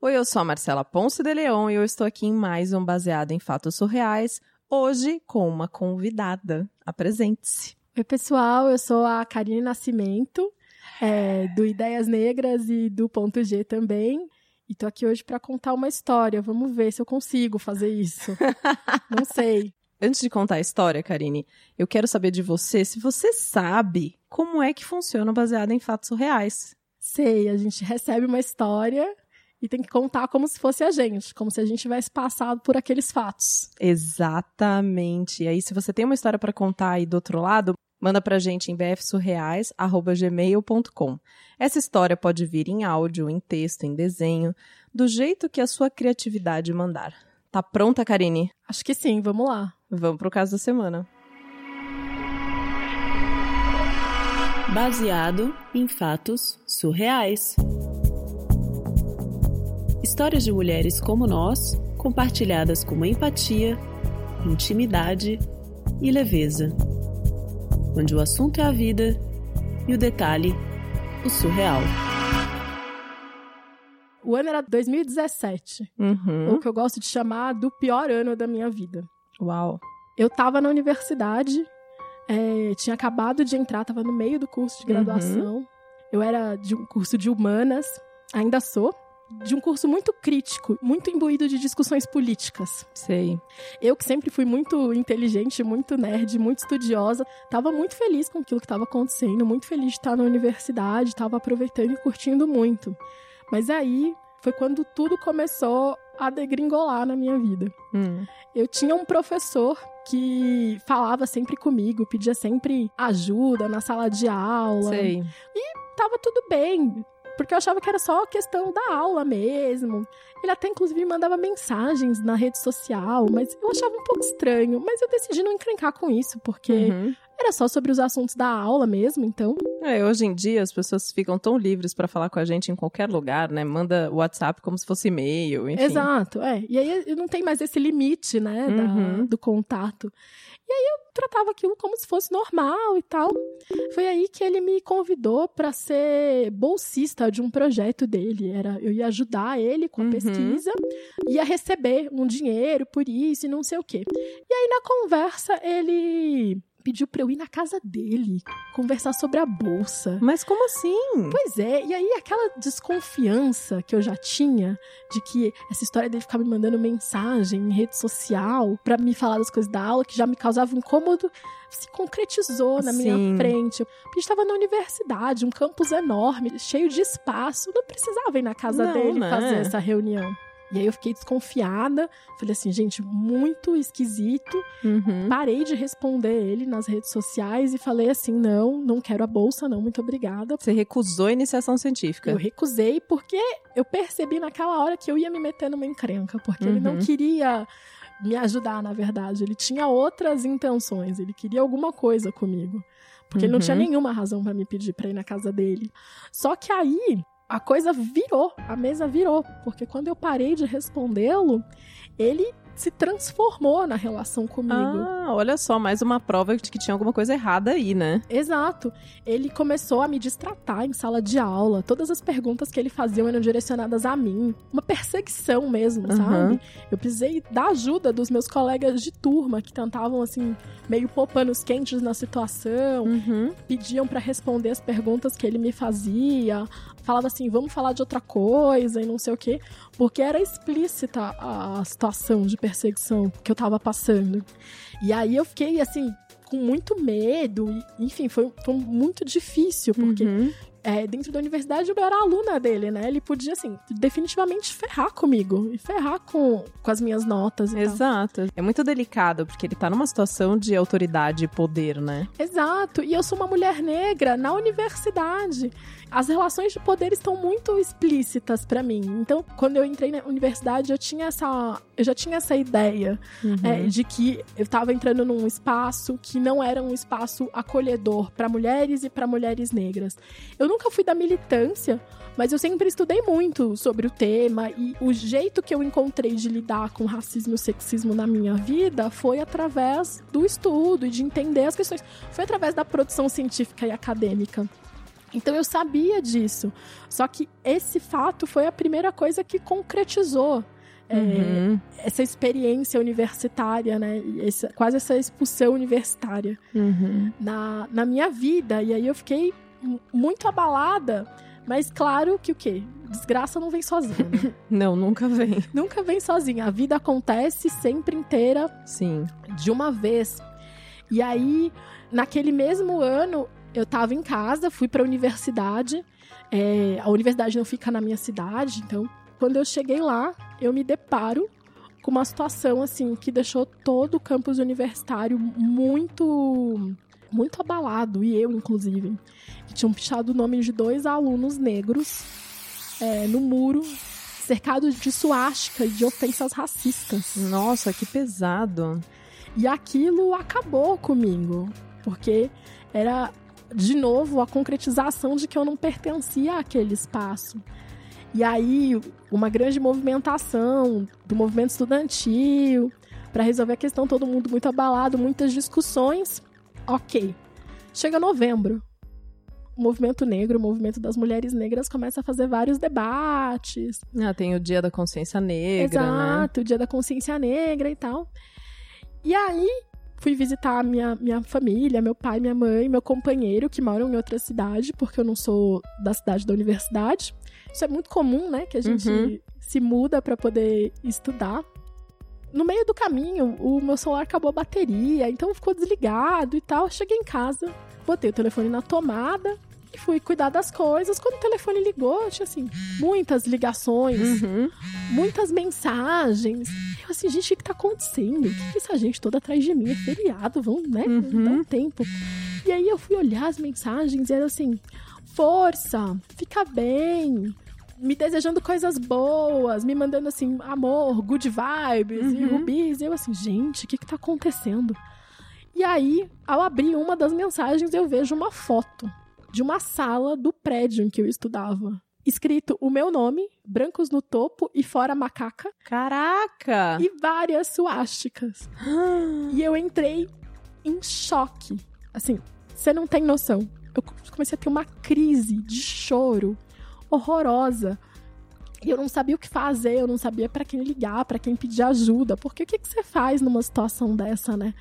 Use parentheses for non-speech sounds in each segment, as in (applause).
Oi, eu sou a Marcela Ponce de Leon e eu estou aqui em mais um Baseado em Fatos Surreais, hoje com uma convidada. Apresente-se. Oi, pessoal, eu sou a Karine Nascimento, é, do Ideias Negras e do Ponto G também. E tô aqui hoje para contar uma história. Vamos ver se eu consigo fazer isso. (laughs) Não sei. Antes de contar a história, Karine, eu quero saber de você se você sabe como é que funciona o Baseado em Fatos Surreais. Sei, a gente recebe uma história e tem que contar como se fosse a gente, como se a gente tivesse passado por aqueles fatos. Exatamente. E aí, se você tem uma história para contar aí do outro lado, manda pra gente em bfsurreais@gmail.com. Essa história pode vir em áudio, em texto, em desenho, do jeito que a sua criatividade mandar. Tá pronta, Karine? Acho que sim, vamos lá. Vamos pro caso da semana. Baseado em fatos surreais. Histórias de mulheres como nós, compartilhadas com empatia, intimidade e leveza. Onde o assunto é a vida e o detalhe, o surreal. O ano era 2017, Uhum. o que eu gosto de chamar do pior ano da minha vida. Uau. Eu tava na universidade, é, tinha acabado de entrar, tava no meio do curso de graduação. Eu era de um curso de humanas, ainda sou, de um curso muito crítico, muito imbuído de discussões políticas. Sei. Eu, que sempre fui muito inteligente, muito nerd, muito estudiosa, tava muito feliz com aquilo que estava acontecendo, muito feliz de estar na universidade, tava aproveitando e curtindo muito. Mas aí foi quando tudo começou a degringolar na minha vida. Hum. Eu tinha um professor que falava sempre comigo, pedia sempre ajuda na sala de aula. Sei. Tava tudo bem, porque eu achava que era só questão da aula mesmo. Ele até inclusive mandava mensagens na rede social, mas eu achava um pouco estranho. Mas eu decidi não encrencar com isso, porque Uhum. era só sobre os assuntos da aula mesmo, então. É, hoje em dia as pessoas ficam tão livres pra falar com a gente em qualquer lugar, né? Manda WhatsApp como se fosse e-mail, enfim. Exato, é. E aí não tem mais esse limite, né, da- Uhum. do contato. E aí eu tratava aquilo como se fosse normal e tal. Foi aí que ele me convidou para ser bolsista de um projeto dele. Era, eu ia ajudar ele com a Uhum. pesquisa, ia receber um dinheiro por isso e não sei o quê. E aí na conversa ele pediu para eu ir na casa dele conversar sobre a bolsa. Mas como assim? Pois é, e aí aquela desconfiança que eu já tinha de que essa história dele ficar me mandando mensagem em rede social pra me falar das coisas da aula, que já me causava um incômodo, se concretizou na minha Sim. frente. A gente estava na universidade, um campus enorme, cheio de espaço, não precisava ir na casa Não, dele né? fazer essa reunião. E aí eu fiquei desconfiada, falei assim, gente, muito esquisito. Uhum. Parei de responder ele nas redes sociais e falei assim: não, não quero a bolsa, não, muito obrigada. Você recusou a iniciação científica. Eu recusei porque eu percebi naquela hora que eu ia me meter numa encrenca, porque ele não Uhum. queria me ajudar, na verdade. Ele tinha outras intenções, ele queria alguma coisa comigo. Porque ele não Uhum. tinha nenhuma razão pra me pedir pra ir na casa dele. Só que aí a coisa virou, a mesa virou, porque quando eu parei de respondê-lo, ele se transformou na relação comigo. Ah, olha só, mais uma prova de que tinha alguma coisa errada aí, né? Exato. Ele começou a me distratar em sala de aula. Todas as perguntas que ele fazia eram direcionadas a mim. Uma perseguição mesmo, Aham. sabe? Eu precisei da ajuda dos meus colegas de turma que tentavam, assim, meio pôr panos quentes na situação. Uhum. Pediam pra responder as perguntas que ele me fazia. Falava assim, vamos falar de outra coisa e não sei o quê. Porque era explícita a situação de perseguição que eu tava passando. E aí eu fiquei, assim, com muito medo. Enfim, foi, foi muito difícil, porque Uhum. É, dentro da universidade eu era aluna dele, né? Ele podia, assim, definitivamente ferrar comigo. E ferrar com, com as minhas notas e tal. Exato. É muito delicado, porque ele tá numa situação de autoridade e poder, né? Exato. E eu sou uma mulher negra na universidade. As relações de poder estão muito explícitas pra mim. Então, quando eu entrei na universidade, eu tinha essa, eu já tinha essa ideia Uhum. é, de que eu estava entrando num espaço que não era um espaço acolhedor para mulheres e para mulheres negras. Eu nunca fui da militância, mas eu sempre estudei muito sobre o tema e o jeito que eu encontrei de lidar com racismo e sexismo na minha vida foi através do estudo e de entender as questões. Foi através da produção científica e acadêmica. Então eu sabia disso. Só que esse fato foi a primeira coisa que concretizou Uhum. é, essa experiência universitária, né? Essa, quase essa expulsão universitária Uhum. na, na minha vida. E aí eu fiquei muito abalada. Mas claro que o quê? Desgraça não vem sozinha. né? (laughs) Não, nunca vem. Nunca vem sozinha. A vida acontece sempre inteira Sim. de uma vez. E aí, naquele mesmo ano, eu tava em casa, fui pra universidade. É, a universidade não fica na minha cidade, então, quando eu cheguei lá, eu me deparo com uma situação assim que deixou todo o campus universitário muito muito abalado, e eu, inclusive. Que tinham pichado o nome de dois alunos negros é, no muro, cercados de suástica e de ofensas racistas. Nossa, que pesado. E aquilo acabou comigo, porque era de novo a concretização de que eu não pertencia àquele espaço. E aí, uma grande movimentação do movimento estudantil para resolver a questão, todo mundo muito abalado, muitas discussões. OK. Chega novembro. O movimento negro, o movimento das mulheres negras começa a fazer vários debates, Ah, tem o Dia da Consciência Negra, né? Exato, o dia da consciência negra e tal. E aí, fui visitar minha, minha família, meu pai, minha mãe, meu companheiro, que moram em outra cidade, porque eu não sou da cidade da universidade. Isso é muito comum, né? Que a gente Uhum. se muda para poder estudar. No meio do caminho, o meu celular acabou a bateria, então ficou desligado e tal. Cheguei em casa, botei o telefone na tomada e fui cuidar das coisas. Quando o telefone ligou, tinha assim, muitas ligações, Uhum. muitas mensagens. Eu assim, gente, o que tá acontecendo? O que que essa gente toda atrás de mim? É feriado, vamos, né? Uhum. Dá um tempo. E aí eu fui olhar as mensagens e era assim, força, fica bem. Me desejando coisas boas, me mandando assim, amor, good vibes e Uhum. rubis. E eu assim, gente, o que que tá acontecendo? E aí, ao abrir uma das mensagens, eu vejo uma foto de uma sala do prédio em que eu estudava. Escrito o meu nome, brancos no topo e fora macaca, Caraca! e várias suásticas. (gasps) E eu entrei em choque. Assim, você não tem noção. Eu comecei a ter uma crise de choro horrorosa. E eu não sabia o que fazer, eu não sabia pra quem ligar, pra quem pedir ajuda. Porque o que, que você faz numa situação dessa, né?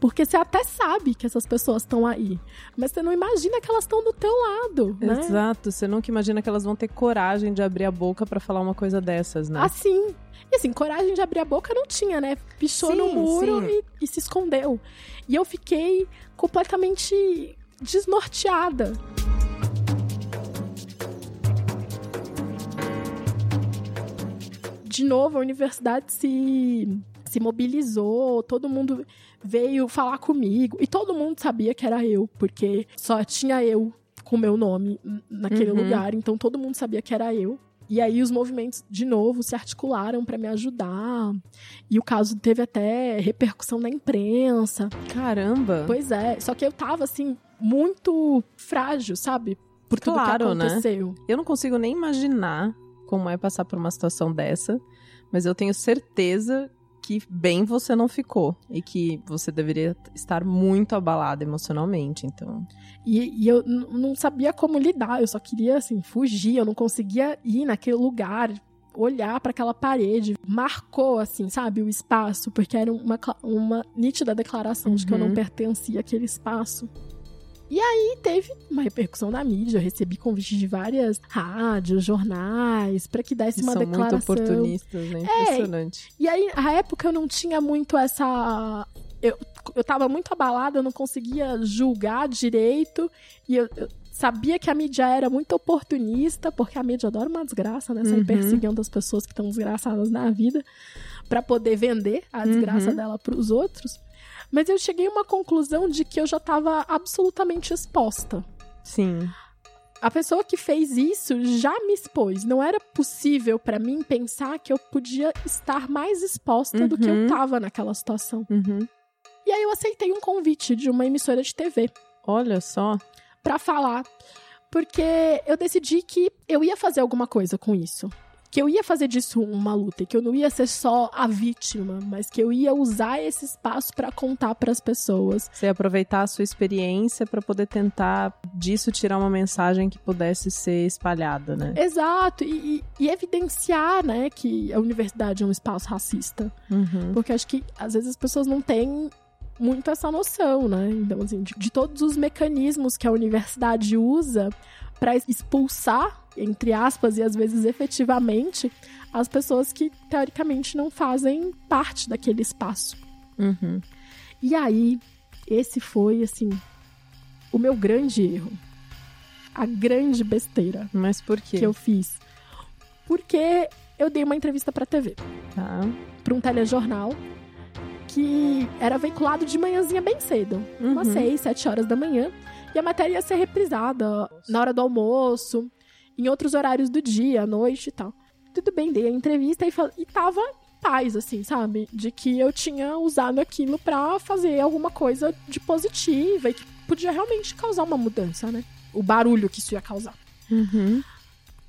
Porque você até sabe que essas pessoas estão aí, mas você não imagina que elas estão do teu lado, né? Exato, você nunca imagina que elas vão ter coragem de abrir a boca pra falar uma coisa dessas, né? Assim. E assim, coragem de abrir a boca não tinha, né? Pichou Sim, no muro e, e se escondeu. E eu fiquei completamente desnorteada. De novo, a universidade se, se mobilizou, todo mundo veio falar comigo. E todo mundo sabia que era eu, porque só tinha eu com meu nome naquele Uhum. lugar. Então todo mundo sabia que era eu. E aí os movimentos, de novo, se articularam para me ajudar. E o caso teve até repercussão na imprensa. Caramba! Pois é, só que eu tava, assim, muito frágil, sabe? Por tudo Claro, que né? aconteceu. Eu não consigo nem imaginar como é passar por uma situação dessa, mas eu tenho certeza que bem você não ficou e que você deveria estar muito abalada emocionalmente, então. E, e eu não sabia como lidar, eu só queria, assim, fugir, eu não conseguia ir naquele lugar, olhar para aquela parede. Marcou, assim, sabe, o espaço, porque era uma, uma nítida declaração de que eu não Uhum. pertencia àquele espaço. E aí teve uma repercussão na mídia, eu recebi convite de várias rádios, jornais, para que desse Eles uma são muito declaração. oportunistas, né? Impressionante. E aí, a época eu não tinha muito essa. Eu, eu tava muito abalada, eu não conseguia julgar direito. E eu, eu sabia que a mídia era muito oportunista, porque a mídia adora uma desgraça, né? Sair Uhum. perseguindo as pessoas que estão desgraçadas na vida pra poder vender a desgraça Uhum. dela pros outros. Mas eu cheguei a uma conclusão de que eu já tava absolutamente exposta. Sim. A pessoa que fez isso já me expôs. Não era possível pra mim pensar que eu podia estar mais exposta do que eu Uhum. tava naquela situação. Uhum. E aí eu aceitei um convite de uma emissora de TV Olha só. pra falar, porque eu decidi que eu ia fazer alguma coisa com isso. Que eu ia fazer disso uma luta, que eu não ia ser só a vítima, mas que eu ia usar esse espaço para contar para as pessoas. Você ia aproveitar a sua experiência para poder tentar disso tirar uma mensagem que pudesse ser espalhada, né? Exato, e, e, e evidenciar, né, que a universidade é um espaço racista. Uhum. Porque acho que às vezes as pessoas não têm muito essa noção, né? Então, assim, de, de todos os mecanismos que a universidade usa para expulsar entre aspas, e às vezes efetivamente, as pessoas que teoricamente não fazem parte daquele espaço. Uhum. E aí, esse foi, assim, o meu grande erro. A grande besteira. Mas por quê? Que eu fiz. Porque eu dei uma entrevista pra TV. Tá. Pra um telejornal que era veiculado de manhãzinha bem cedo. Uhum. Umas seis, sete horas da manhã. E a matéria ia ser reprisada na hora do almoço em outros horários do dia, à noite e tal. Tudo bem, dei a entrevista e, e tava em paz, assim, sabe? De que eu tinha usado aquilo para fazer alguma coisa de positiva e que podia realmente causar uma mudança, né? O barulho que isso ia causar. Uhum.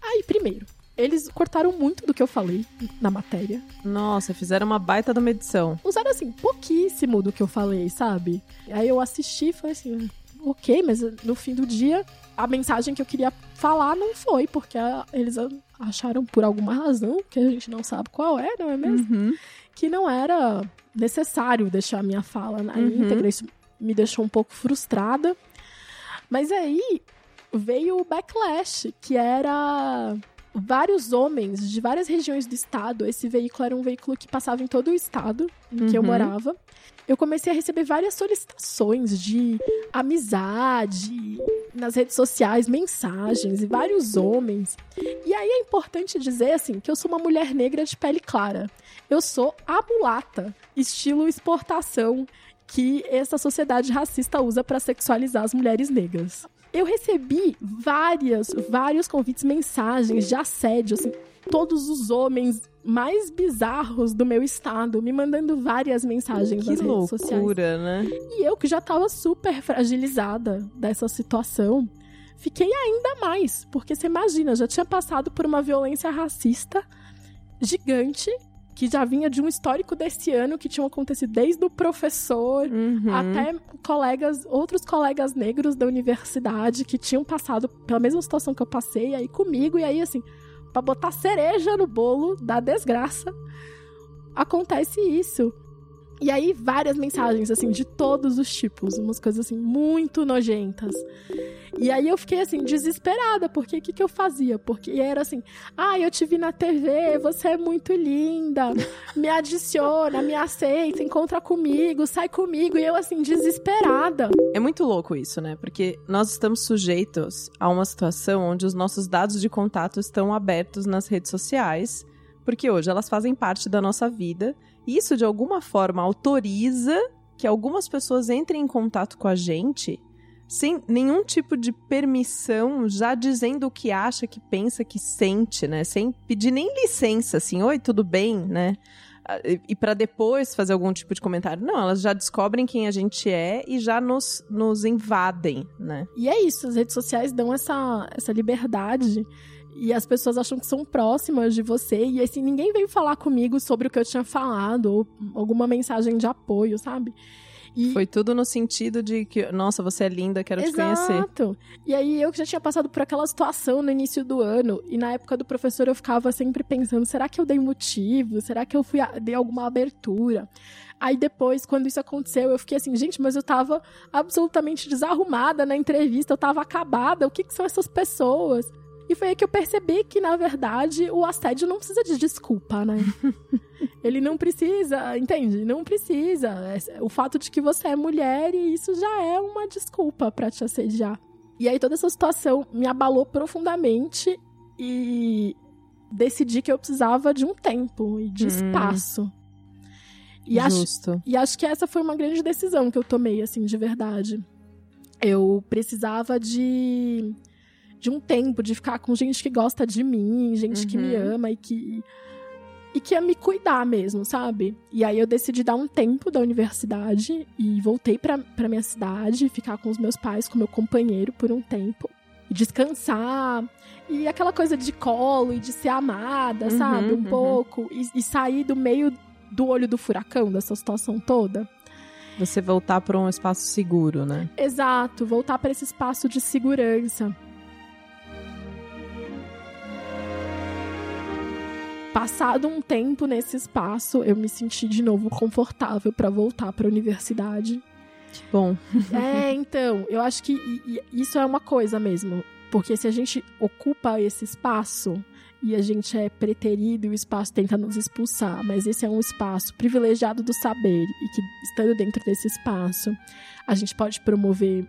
Aí, primeiro, eles cortaram muito do que eu falei na matéria. Nossa, fizeram uma baita da medição. Usaram, assim, pouquíssimo do que eu falei, sabe? Aí eu assisti e falei assim, ok, mas no fim do dia a mensagem que eu queria falar não foi, porque eles acharam por alguma razão, que a gente não sabe qual é, não é mesmo? Uhum. Que não era necessário deixar a minha fala na uhum. íntegra. Isso me deixou um pouco frustrada. Mas aí veio o backlash, que era vários homens de várias regiões do estado. Esse veículo era um veículo que passava em todo o estado em que uhum. eu morava eu comecei a receber várias solicitações de amizade nas redes sociais, mensagens e vários homens. E aí é importante dizer assim que eu sou uma mulher negra de pele clara. Eu sou a mulata, estilo exportação que essa sociedade racista usa para sexualizar as mulheres negras. Eu recebi várias, vários convites, mensagens de assédio, assim, todos os homens mais bizarros do meu estado, me mandando várias mensagens que nas loucura, redes sociais. né? E eu que já tava super fragilizada dessa situação, fiquei ainda mais, porque você imagina, já tinha passado por uma violência racista gigante que já vinha de um histórico desse ano que tinha acontecido desde o professor uhum. até colegas, outros colegas negros da universidade que tinham passado pela mesma situação que eu passei aí comigo e aí assim, para botar cereja no bolo da desgraça, acontece isso. E aí, várias mensagens, assim, de todos os tipos, umas coisas, assim, muito nojentas. E aí eu fiquei, assim, desesperada, porque o que, que eu fazia? Porque era assim, ah, eu te vi na TV, você é muito linda, me adiciona, me aceita, encontra comigo, sai comigo. E eu, assim, desesperada. É muito louco isso, né? Porque nós estamos sujeitos a uma situação onde os nossos dados de contato estão abertos nas redes sociais, porque hoje elas fazem parte da nossa vida isso, de alguma forma, autoriza que algumas pessoas entrem em contato com a gente sem nenhum tipo de permissão, já dizendo o que acha, que pensa, que sente, né? Sem pedir nem licença, assim, oi, tudo bem, né? Ah, e para depois fazer algum tipo de comentário. Não, elas já descobrem quem a gente é e já nos, nos invadem, né? E é isso, as redes sociais dão essa, essa liberdade e as pessoas acham que são próximas de você. E assim, ninguém veio falar comigo sobre o que eu tinha falado, ou alguma mensagem de apoio, sabe? E... Foi tudo no sentido de que, nossa, você é linda, quero Exato. te conhecer. Exato. E aí eu que já tinha passado por aquela situação no início do ano, e na época do professor eu ficava sempre pensando, será que eu dei motivo? Será que eu fui a... dei alguma abertura? Aí depois, quando isso aconteceu, eu fiquei assim, gente, mas eu tava absolutamente desarrumada na entrevista, eu tava acabada, o que, que são essas pessoas? E foi aí que eu percebi que, na verdade, o assédio não precisa de desculpa, né? (laughs) Ele não precisa, entende? Não precisa. O fato de que você é mulher e isso já é uma desculpa para te assediar. E aí toda essa situação me abalou profundamente e decidi que eu precisava de um tempo e de hum. espaço. E Justo. acho, e acho que essa foi uma grande decisão que eu tomei, assim, de verdade. Eu precisava de de um tempo, de ficar com gente que gosta de mim, gente uhum. que me uhum. ama e que e que ia me cuidar mesmo, sabe? E aí eu decidi dar um tempo da universidade e voltei pra, pra minha cidade, ficar com os meus pais, com meu companheiro por um tempo. descansar. E aquela coisa de colo e de ser amada, uhum, sabe? Um uhum. pouco. E, e sair do meio do olho do furacão dessa situação toda. Você voltar para um espaço seguro, né? Exato, voltar para esse espaço de segurança. Passado um tempo nesse espaço, eu me senti de novo confortável para voltar para a universidade. Que bom. (laughs) é, então, eu acho que isso é uma coisa mesmo. Porque se a gente ocupa esse espaço e a gente é preterido e o espaço tenta nos expulsar, mas esse é um espaço privilegiado do saber e que, estando dentro desse espaço, a gente pode promover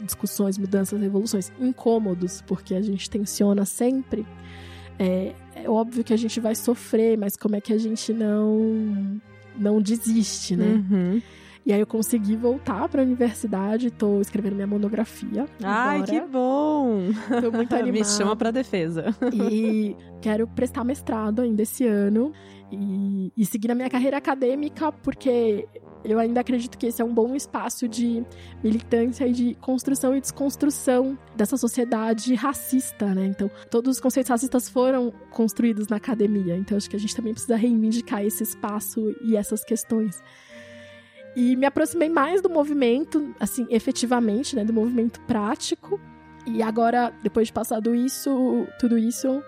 discussões, mudanças, revoluções incômodos, porque a gente tensiona sempre. É, é óbvio que a gente vai sofrer, mas como é que a gente não não desiste, né? Uhum. E aí eu consegui voltar para a universidade, tô escrevendo minha monografia. Ai, agora. que bom! Tô muito (laughs) animada. Me chama para defesa. E quero prestar mestrado ainda esse ano e, e seguir a minha carreira acadêmica, porque eu ainda acredito que esse é um bom espaço de militância e de construção e desconstrução dessa sociedade racista, né? Então, todos os conceitos racistas foram construídos na academia. Então, acho que a gente também precisa reivindicar esse espaço e essas questões. E me aproximei mais do movimento, assim, efetivamente, né? Do movimento prático. E agora, depois de passado isso, tudo isso,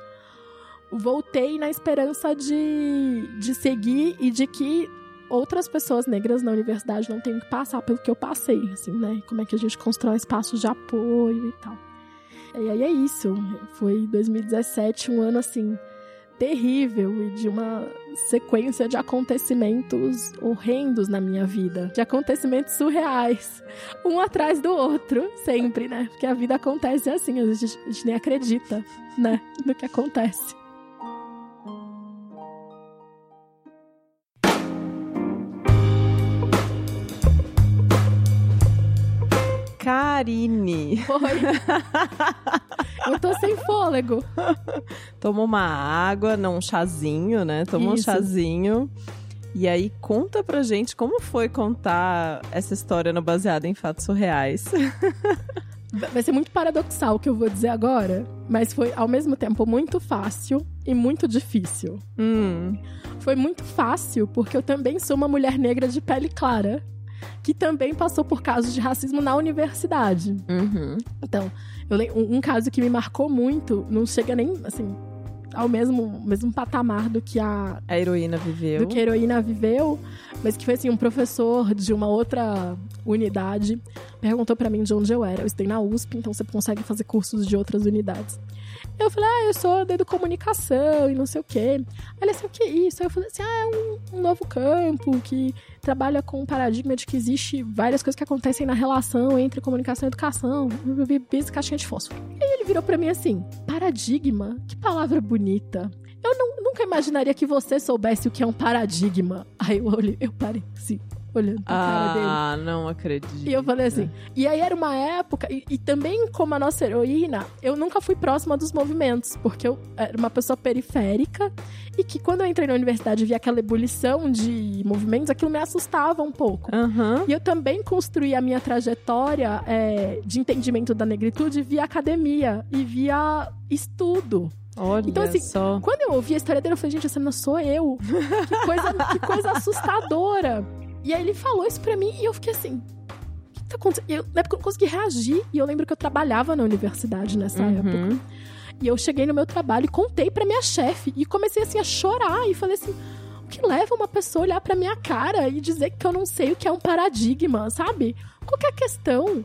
voltei na esperança de, de seguir e de que outras pessoas negras na universidade não tenham que passar pelo que eu passei, assim, né? Como é que a gente constrói espaços de apoio e tal. E aí é isso. Foi 2017, um ano assim terrível e de uma sequência de acontecimentos horrendos na minha vida, de acontecimentos surreais, um atrás do outro, sempre, né? Porque a vida acontece assim, a gente, a gente nem acredita, né, no que acontece. Karine. Oi. (laughs) Eu tô sem fôlego. (laughs) Toma uma água, não um chazinho, né? Toma Isso. um chazinho. E aí conta pra gente como foi contar essa história no baseado em fatos surreais. (laughs) Vai ser muito paradoxal o que eu vou dizer agora, mas foi ao mesmo tempo muito fácil e muito difícil. Hum. Foi muito fácil porque eu também sou uma mulher negra de pele clara que também passou por casos de racismo na universidade. Uhum. Então, eu, um, um caso que me marcou muito, não chega nem, assim, ao mesmo, mesmo patamar do que a, a heroína viveu. Do que a heroína viveu, mas que foi assim, um professor de uma outra unidade perguntou para mim de onde eu era. Eu estudei na USP, então você consegue fazer cursos de outras unidades. Eu falei, ah, eu sou da comunicação e não sei o quê. Ele assim, o que é isso? Aí eu falei assim, ah, é um, um novo campo que trabalha com o paradigma de que existe várias coisas que acontecem na relação entre comunicação e educação. Bis caixinha de fósforo. E aí ele virou para mim assim, paradigma? Que palavra bonita. Eu não, nunca imaginaria que você soubesse o que é um paradigma. Aí eu olhei, eu parei assim olhando pra ah, cara dele. Ah, não acredito. E eu falei assim. E aí era uma época, e, e, também como a nossa heroína, eu nunca fui próxima dos movimentos, porque eu era uma pessoa periférica e que quando eu entrei na universidade e vi aquela ebulição de movimentos, aquilo me assustava um pouco. Uhum. E eu também construí a minha trajetória é, de entendimento da negritude via academia e via estudo. Olha então, assim, só. quando eu ouvi a história dele, eu falei, gente, essa não sou eu. Que coisa, que coisa assustadora. E aí ele falou isso pra mim e eu fiquei assim. O que tá acontecendo? Eu, na época eu não consegui reagir. E eu lembro que eu trabalhava na universidade nessa uhum. época. E eu cheguei no meu trabalho e contei pra minha chefe. E comecei assim a chorar. E falei assim: o que leva uma pessoa a olhar pra minha cara e dizer que eu não sei o que é um paradigma, sabe? Qual é a questão?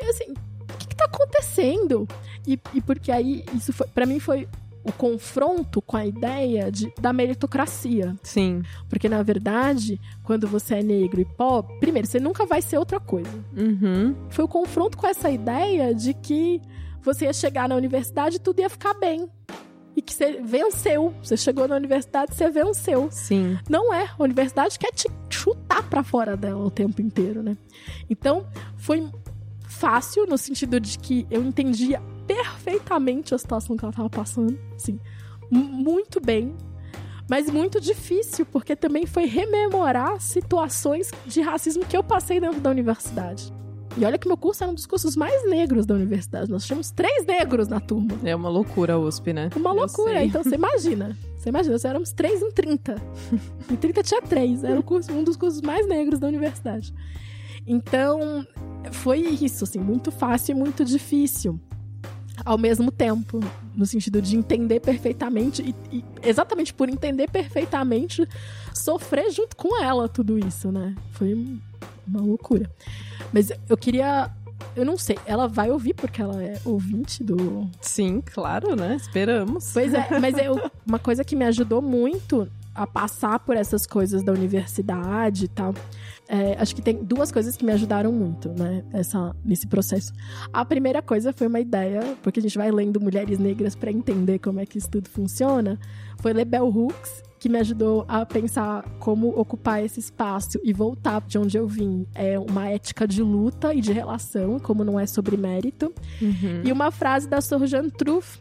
E assim, o que, que tá acontecendo? E, e porque aí, isso foi, pra mim foi o confronto com a ideia de, da meritocracia. Sim. Porque, na verdade, quando você é negro e pobre, primeiro, você nunca vai ser outra coisa. Uhum. Foi o confronto com essa ideia de que você ia chegar na universidade e tudo ia ficar bem. E que você venceu. Você chegou na universidade, você venceu. Sim. Não é. A universidade quer te chutar para fora dela o tempo inteiro, né? Então, foi fácil no sentido de que eu entendia perfeitamente a situação que ela estava passando, assim, muito bem, mas muito difícil, porque também foi rememorar situações de racismo que eu passei dentro da universidade. E olha que meu curso era um dos cursos mais negros da universidade. Nós tínhamos três negros na turma. É uma loucura a USP, né? Uma loucura. Então você imagina. Você imagina, nós éramos três em 30. Em 30 tinha três. Era um, curso, um dos cursos mais negros da universidade. Então, foi isso, assim, muito fácil e muito difícil ao mesmo tempo, no sentido de entender perfeitamente e, e, exatamente por entender perfeitamente sofrer junto com ela tudo isso, né? Foi uma loucura. Mas eu queria eu não sei, ela vai ouvir porque ela é ouvinte do. Sim, claro, né? Esperamos. Pois é, mas é uma coisa que me ajudou muito a passar por essas coisas da universidade e tal. É, acho que tem duas coisas que me ajudaram muito, né, essa, nesse processo. A primeira coisa foi uma ideia, porque a gente vai lendo Mulheres Negras para entender como é que isso tudo funciona, foi ler Bell Hooks, que me ajudou a pensar como ocupar esse espaço e voltar de onde eu vim. É uma ética de luta e de relação, como não é sobre mérito. Uhum. E uma frase da Sorjan Truff,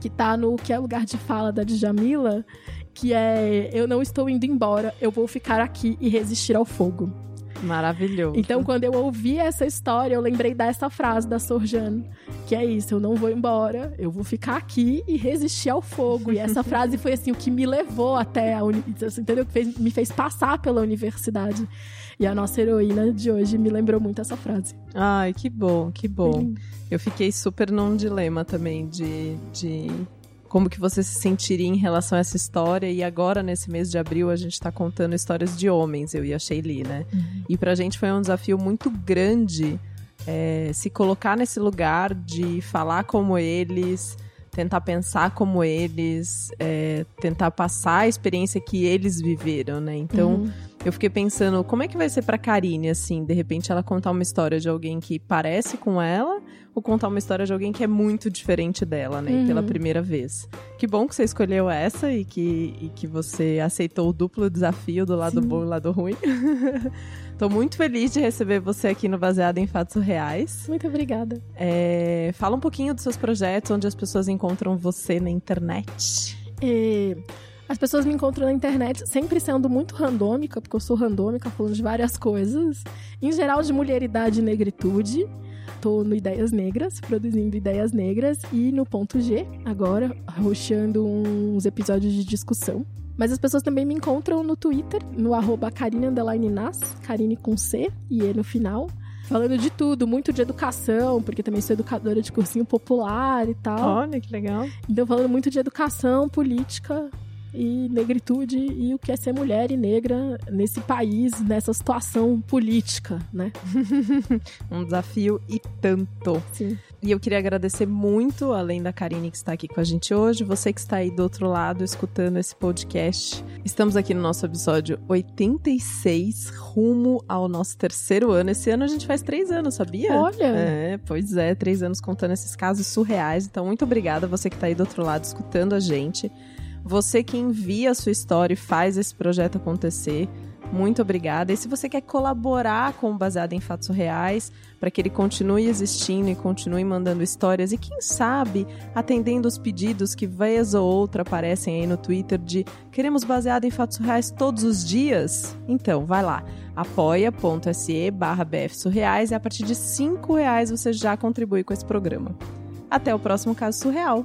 que tá no Que é Lugar de Fala da Djamila, que é Eu não estou indo embora, eu vou ficar aqui e resistir ao fogo. Maravilhoso. Então, quando eu ouvi essa história, eu lembrei dessa frase da Sorjane, que é isso: eu não vou embora, eu vou ficar aqui e resistir ao fogo. E essa (laughs) frase foi assim o que me levou até a universidade, entendeu? Que fez, me fez passar pela universidade. E a nossa heroína de hoje me lembrou muito essa frase. Ai, que bom, que bom. Eu fiquei super num dilema também de, de como que você se sentiria em relação a essa história. E agora, nesse mês de abril, a gente está contando histórias de homens, eu e a Shaylee, né? Uhum. E pra gente foi um desafio muito grande é, se colocar nesse lugar de falar como eles, tentar pensar como eles, é, tentar passar a experiência que eles viveram, né? Então, uhum. eu fiquei pensando, como é que vai ser pra Karine, assim, de repente ela contar uma história de alguém que parece com ela ou contar uma história de alguém que é muito diferente dela, né? Uhum. Pela primeira vez. Que bom que você escolheu essa e que, e que você aceitou o duplo desafio do lado Sim. bom e do lado ruim. (laughs) Tô muito feliz de receber você aqui no Baseado em Fatos Reais. Muito obrigada. É, fala um pouquinho dos seus projetos, onde as pessoas encontram você na internet. É, as pessoas me encontram na internet sempre sendo muito randômica, porque eu sou randômica, falando de várias coisas. Em geral, de mulheridade e negritude tô no Ideias Negras, produzindo Ideias Negras, e no Ponto G, agora, roxando uns episódios de discussão. Mas as pessoas também me encontram no Twitter, no arroba Karine Nas, Karine com C e E no final. Falando de tudo, muito de educação, porque também sou educadora de cursinho popular e tal. Olha, que legal. Então, falando muito de educação, política, e negritude e o que é ser mulher e negra nesse país, nessa situação política, né? (laughs) um desafio e tanto. Sim. E eu queria agradecer muito, além da Karine que está aqui com a gente hoje, você que está aí do outro lado escutando esse podcast. Estamos aqui no nosso episódio 86, rumo ao nosso terceiro ano. Esse ano a gente faz três anos, sabia? Olha! É, pois é, três anos contando esses casos surreais. Então, muito obrigada você que está aí do outro lado escutando a gente. Você que envia a sua história e faz esse projeto acontecer. Muito obrigada. E se você quer colaborar com o Baseado em Fatos Reais, para que ele continue existindo e continue mandando histórias e, quem sabe, atendendo os pedidos que vez ou outra aparecem aí no Twitter de queremos Baseado em Fatos Reais todos os dias? Então, vai lá, apoia.se barra bfsurreais e a partir de cinco reais você já contribui com esse programa. Até o próximo caso surreal.